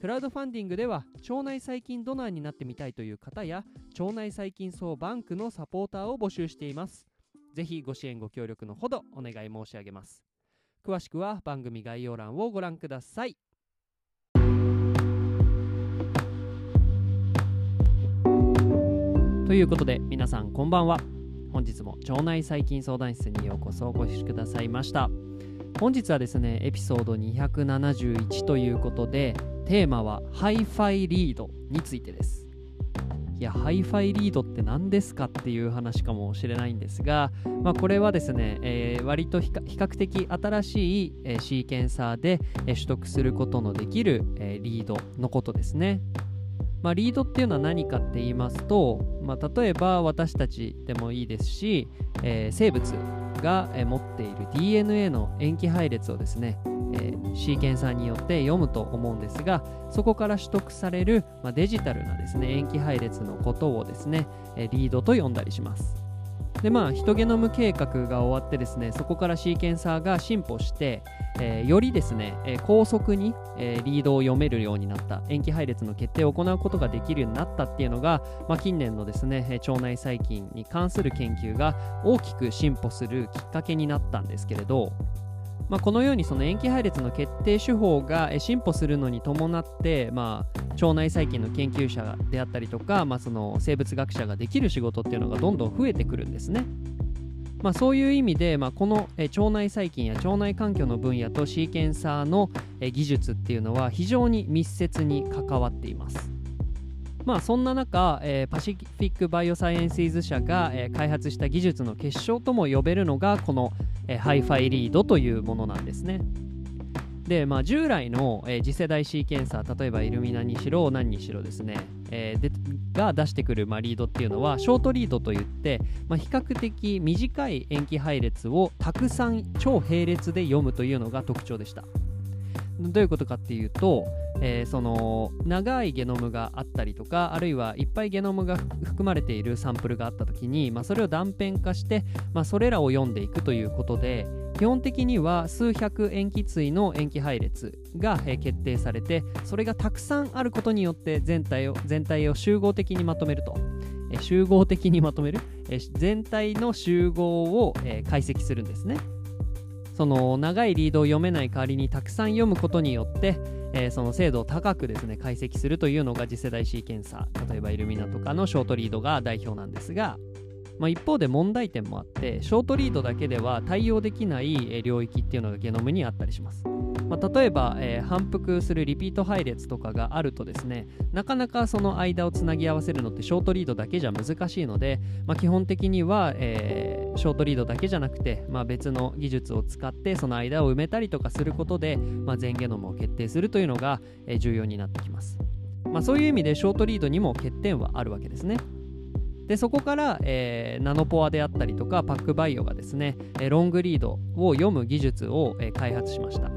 クラウドファンディングでは腸内細菌ドナーになってみたいという方や腸内細菌総バンクのサポーターを募集しています。ぜひご支援ご協力のほどお願い申し上げます。詳しくは番組概要欄をご覧ください。ということで皆さんこんばんは。本日も腸内細菌相談室にようこそお越しくださいました。本日はですねエピソード271ということでテーマはハイファイリードについてです。いやハイファイリードって何ですかっていう話かもしれないんですが、まあ、これはですね、えー、割と比較的新しい、えー、シーケンサーで、えー、取得することのできる、えリードのことですね。まあ、リードっていうのは何かって言いますと、まあ、例えば私たちでもいいですし、えー、生物が、持っている DNA の塩基配列をですね、えー、シーケンサーによって読むと思うんですがそこから取得される、まあ、デジタルなですね塩基配列のことをですね、えリードと呼んだりします。でまあヒトゲノム計画が終わってですねそこからシーケンサーが進歩して、えー、よりですね、えー、高速に、えー、リードを読めるようになった塩基配列の決定を行うことができるようになったっていうのが、まあ、近年のですね腸内細菌に関する研究が大きく進歩するきっかけになったんですけれどまあ、このようにその塩基配列の決定手法が進歩するのに伴って、まあ、腸内細菌の研究者であったりとか、まあ、その生物学者ができる仕事っていうのがどんどん増えてくるんですね。まあ、そういう意味で、まあ、この腸内細菌や腸内環境の分野とシーケンサーの技術っていうのは非常に密接に関わっています。まあそんな中、えー、パシフィック・バイオサイエンシーズ社が、えー、開発した技術の結晶とも呼べるのがこの、えー、ハイファイリードというものなんですね。で、まあ、従来の、えー、次世代シーケンサー例えばイルミナにしろ何にしろですね、えー、でが出してくる、まあ、リードっていうのはショートリードといって、まあ、比較的短い塩基配列をたくさん超並列で読むというのが特徴でした。どういうことかっていうと、えー、その長いゲノムがあったりとかあるいはいっぱいゲノムが含まれているサンプルがあった時に、まあ、それを断片化して、まあ、それらを読んでいくということで基本的には数百塩基対の塩基配列が、え、決定されてそれがたくさんあることによって全体を全体を集合的にまとめると。え、集合的にまとめる、え、全体の集合を、え、解析するんですね。その長いリードを読めない代わりにたくさん読むことによって、えー、その精度を高くですね解析するというのが次世代シーケンサー例えばイルミナとかのショートリードが代表なんですが、まあ、一方で問題点もあってショートリードだけでは対応できない領域っていうのがゲノムにあったりします。まあ、例えば、えー、反復するリピート配列とかがあるとですねなかなかその間をつなぎ合わせるのってショートリードだけじゃ難しいので、まあ、基本的には、えー、ショートリードだけじゃなくて、まあ、別の技術を使ってその間を埋めたりとかすることで、まあ、全ゲノムを決定するというのが、え、重要になってきます、まあ、そういう意味でショートリードにも欠点はあるわけですねでそこから、えー、ナノポアであったりとかパックバイオがですね、ロングリードを読む技術を、えー、開発しました。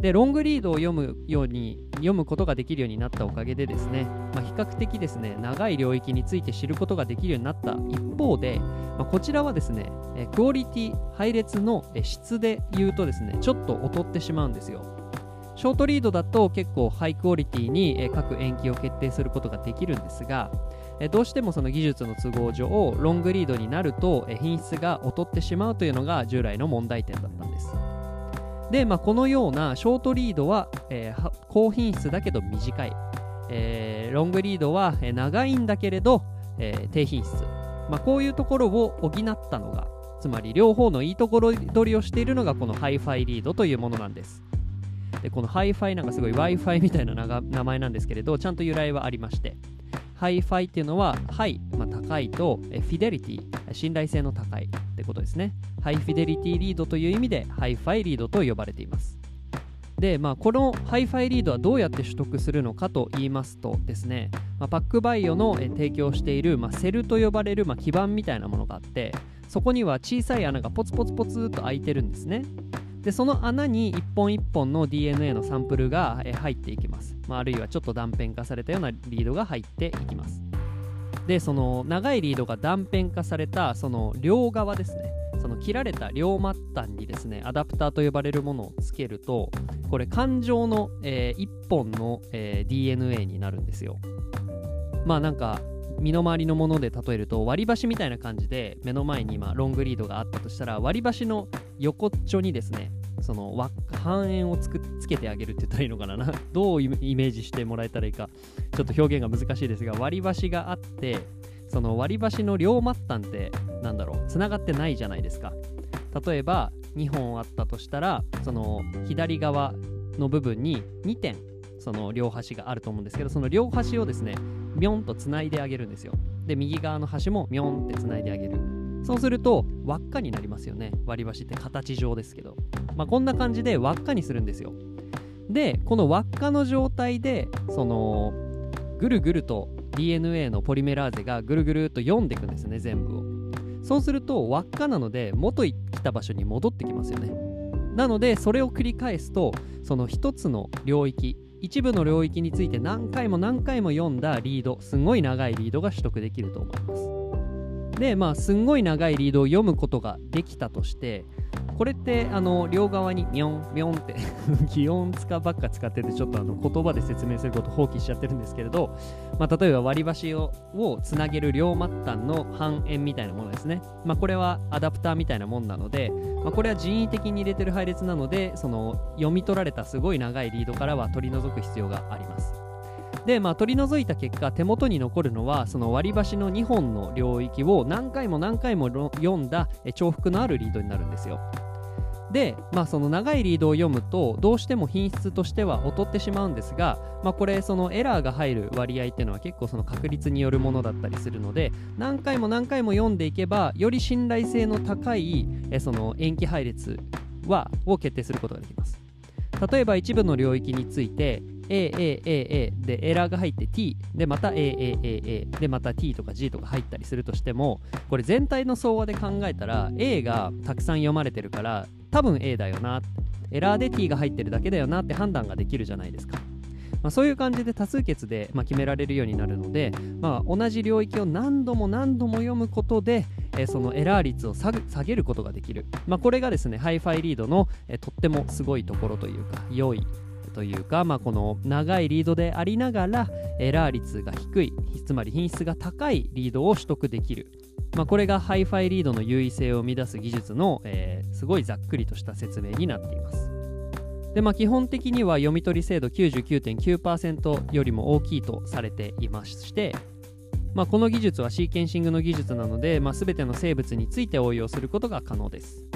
でロングリードを読むように読むことができるようになったおかげでですね、まあ、比較的ですね長い領域について知ることができるようになった一方で、まあ、こちらはですねクオリティ配列の質で言うとですねちょっと劣ってしまうんですよ。ショートリードだと結構ハイクオリティに各延期を決定することができるんですがどうしてもその技術の都合上ロングリードになると品質が劣ってしまうというのが従来の問題点だったんです。で、まあ、このようなショートリードは、え、高品質だけど短い、え、ロングリードは長いんだけれど、え、低品質、まあ、こういうところを補ったのがつまり両方のいいところ取りをしているのがこのハイファイリードというものなんです。でこのハイファイなんかすごい Wi-Fi みたいな名前なんですけれどちゃんと由来はありまして。ハイファイっていうのはハイ、まあ、高いとフィデリティ信頼性の高いってことですね。ハイフィデリティリードという意味でハイファイリードと呼ばれています。で、まあ、このハイファイリードはどうやって取得するのかと言いますとですね、まあ、パックバイオのえ提供している、まあ、セルと呼ばれる、まあ、基板みたいなものがあってそこには小さい穴がポツポツポツと開いてるんですね。でその穴に一本一本の DNA のサンプルが入っていきます、まあ、あるいはちょっと断片化されたようなリードが入っていきます。でその長いリードが断片化されたその両側ですね。その切られた両末端にですねアダプターと呼ばれるものをつけるとこれ感情の、えー、1本の、えー、DNA になるんですよ。まあなんか身の回りのもので例えると割り箸みたいな感じで目の前に今ロングリードがあったとしたら割り箸の横っちょにですねその半円をつくつけてあげるって言ったらいいのかな。どうイメージしてもらえたらいいか。ちょっと表現が難しいですが割り箸があってその割り箸の両末端ってなんだろうつながってないじゃないですか。例えば2本あったとしたらその左側の部分に2点その両端があると思うんですけどその両端をですねミョンとつないであげるんですよ。で右側の端もミョンってつないであげる。そうすると輪っかになりますよね。割り箸って形状ですけど。まあこんな感じで輪っかにするんですよ。でこの輪っかの状態でそのぐるぐると DNA のポリメラーゼがぐるぐるっと読んでいくんですね全部を。そうすると輪っかなので元来た場所に戻ってきますよね。なのでそれを繰り返すとその一つの領域一部の領域について何回も何回も読んだリードすごい長いリードが取得できると思います。でまあすんごい長いリードを読むことができたとしてこれってあの両側にミョンミョンって 擬音使ばっか使っててちょっとあの言葉で説明すること放棄しちゃってるんですけれど、まあ、例えば割り箸ををつなげる両末端の半円みたいなものですね、まあ、これはアダプターみたいなもんなので、まあ、これは人為的に入れてる配列なのでその読み取られたすごい長いリードからは取り除く必要があります。で、まあ、取り除いた結果手元に残るのはその割り箸の2本の領域を何回も何回も読んだ重複のあるリードになるんですよ。で、まあ、その長いリードを読むとどうしても品質としては劣ってしまうんですが、まあ、これそのエラーが入る割合っていうのは結構その確率によるものだったりするので何回も何回も読んでいけばより信頼性の高いえその塩基配列はを決定することができます。例えば一部の領域について AAAA でエラーが入って T でまた AAAA でまた T とか G とか入ったりするとしてもこれ全体の総和で考えたら A がたくさん読まれてるから多分 A だよな。エラーで T が入ってるだけだよなって判断ができるじゃないですか、まあ、そういう感じで多数決で、まあ、決められるようになるので、まあ、同じ領域を何度も何度も読むことで、えー、そのエラー率を下げることができる、まあ、これがですねハイファイリードの、えー、とってもすごいところというか良いというか、まあ、この長いリードでありながらエラー率が低いつまり品質が高いリードを取得できるまあ、これがハイファイリードの優位性を生み出す技術の、えー、すごいざっくりとした説明になっています。でまあ、基本的には読み取り精度99.9%よりも大きいとされていまして、まあ、この技術はシーケンシングの技術なので、まあ、全ての生物について応用することが可能です。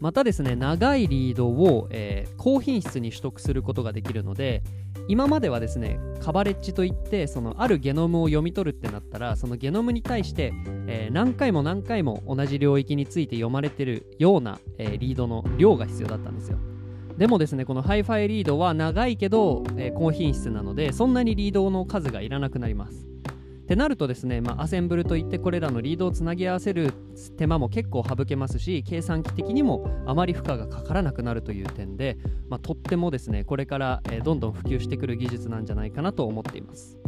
またですね長いリードを、えー、高品質に取得することができるので今まではですねカバレッジといってそのあるゲノムを読み取るってなったらそのゲノムに対して、えー、何回も何回も同じ領域について読まれてるような、えー、リードの量が必要だったんですよ。でもですねこのハイファイリードは長いけど、え、高品質なのでそんなにリードの数がいらなくなります。ってなるとですね、まあ、アセンブルといってこれらのリードをつなぎ合わせる手間も結構省けますし計算機的にもあまり負荷がかからなくなるという点で、まあ、とってもですねこれから、どんどん普及してくる技術なんじゃないかなと思っています。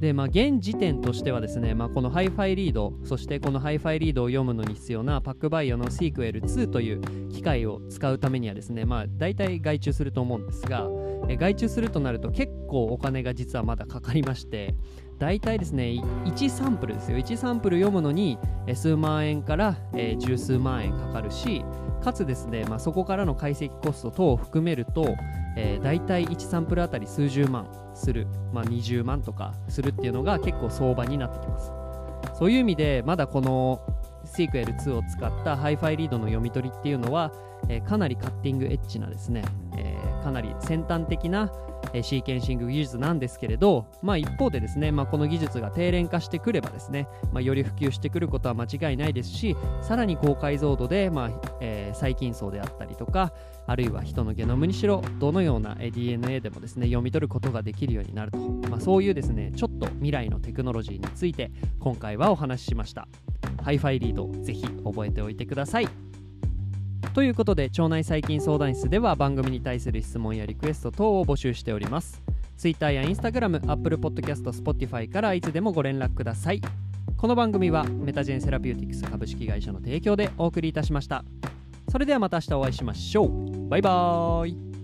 でまあ、現時点としてはですね、まあ、このハイファイリードそしてこのハイファイリードを読むのに必要なパックバイオの SQL2 という機械を使うためにはですね、まあ、大体外注すると思うんですが外注するとなると結構お金が実はまだかかりまして大体ですね1サンプルですよ。1サンプル読むのに数万円から、え、十数万円かかるしかつですね、まあ、そこからの解析コスト等を含めると、えー、大体1サンプルあたり数十万する、まあ、20万とかするっていうのが結構相場になってきます。そういう意味でまだこの SQL2 を使ったハイファイリードの読み取りっていうのは、えー、かなりカッティングエッジなですね、えー、かなり先端的なえシーケンシング技術なんですけれど、まあ、一方でですね、まあ、この技術が低廉化してくればですね、まあ、より普及してくることは間違いないですしさらに高解像度で、まあえー、細菌叢であったりとかあるいは人のゲノムにしろどのような DNA でもですね読み取ることができるようになると、まあ、そういうですねちょっと未来のテクノロジーについて今回はお話ししました。ハイファイリードぜひ覚えておいてください。ということで腸内細菌相談室では番組に対する質問やリクエスト等を募集しております。Twitter や Instagram、Apple Podcast、Spotify からいつでもご連絡ください。この番組はメタジェンセラピューティクス株式会社の提供でお送りいたしました。それではまた明日お会いしましょう。バイバーイ。